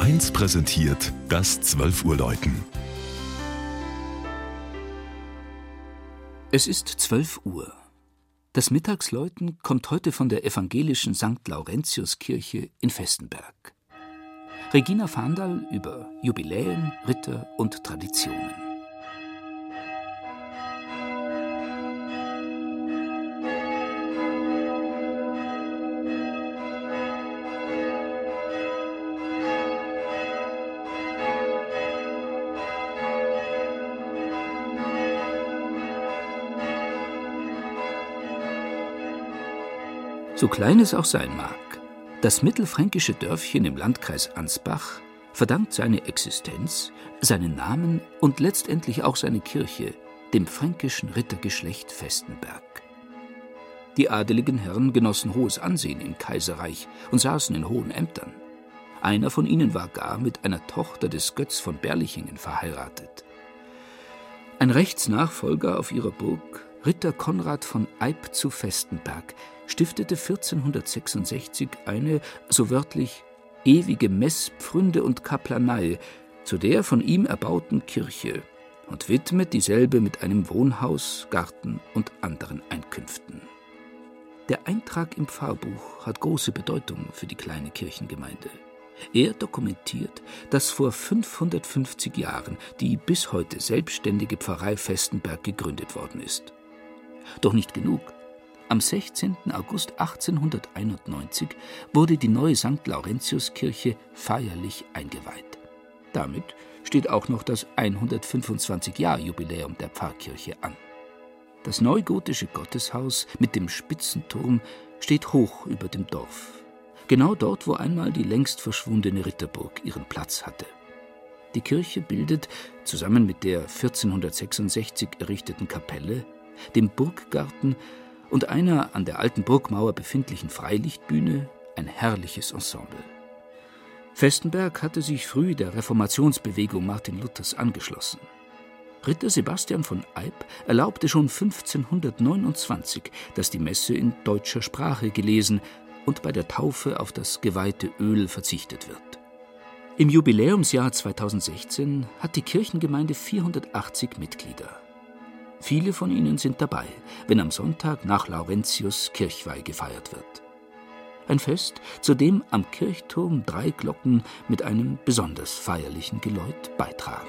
1 präsentiert das 12 Uhr Läuten. Es ist 12 Uhr. Das Mittagsläuten kommt heute von der evangelischen St. Laurentiuskirche in Festenberg. Regina Fahndal über Jubiläen, Ritter und Traditionen. So klein es auch sein mag, das mittelfränkische Dörfchen im Landkreis Ansbach verdankt seine Existenz, seinen Namen und letztendlich auch seine Kirche dem fränkischen Rittergeschlecht Festenberg. Die adeligen Herren genossen hohes Ansehen im Kaiserreich und saßen in hohen Ämtern. Einer von ihnen war gar mit einer Tochter des Götz von Berlichingen verheiratet. Ein Rechtsnachfolger auf ihrer Burg, Ritter Konrad von Eib zu Festenberg, stiftete 1466 eine, so wörtlich, ewige Messpfründe und Kaplanei zu der von ihm erbauten Kirche und widmet dieselbe mit einem Wohnhaus, Garten und anderen Einkünften. Der Eintrag im Pfarrbuch hat große Bedeutung für die kleine Kirchengemeinde. Er dokumentiert, dass vor 550 Jahren die bis heute selbstständige Pfarrei Festenberg gegründet worden ist. Doch nicht genug. Am 16. August 1891 wurde die neue St. Laurentiuskirche feierlich eingeweiht. Damit steht auch noch das 125-Jahr-Jubiläum der Pfarrkirche an. Das neugotische Gotteshaus mit dem Spitzenturm steht hoch über dem Dorf. Genau dort, wo einmal die längst verschwundene Ritterburg ihren Platz hatte. Die Kirche bildet, zusammen mit der 1466 errichteten Kapelle, dem Burggarten und einer an der alten Burgmauer befindlichen Freilichtbühne ein herrliches Ensemble. Festenberg hatte sich früh der Reformationsbewegung Martin Luthers angeschlossen. Ritter Sebastian von Eyb erlaubte schon 1529, dass die Messe in deutscher Sprache gelesen und bei der Taufe auf das geweihte Öl verzichtet wird. Im Jubiläumsjahr 2016 hat die Kirchengemeinde 480 Mitglieder. Viele von ihnen sind dabei, wenn am Sonntag nach Laurentius Kirchweih gefeiert wird. Ein Fest, zu dem am Kirchturm drei Glocken mit einem besonders feierlichen Geläut beitragen.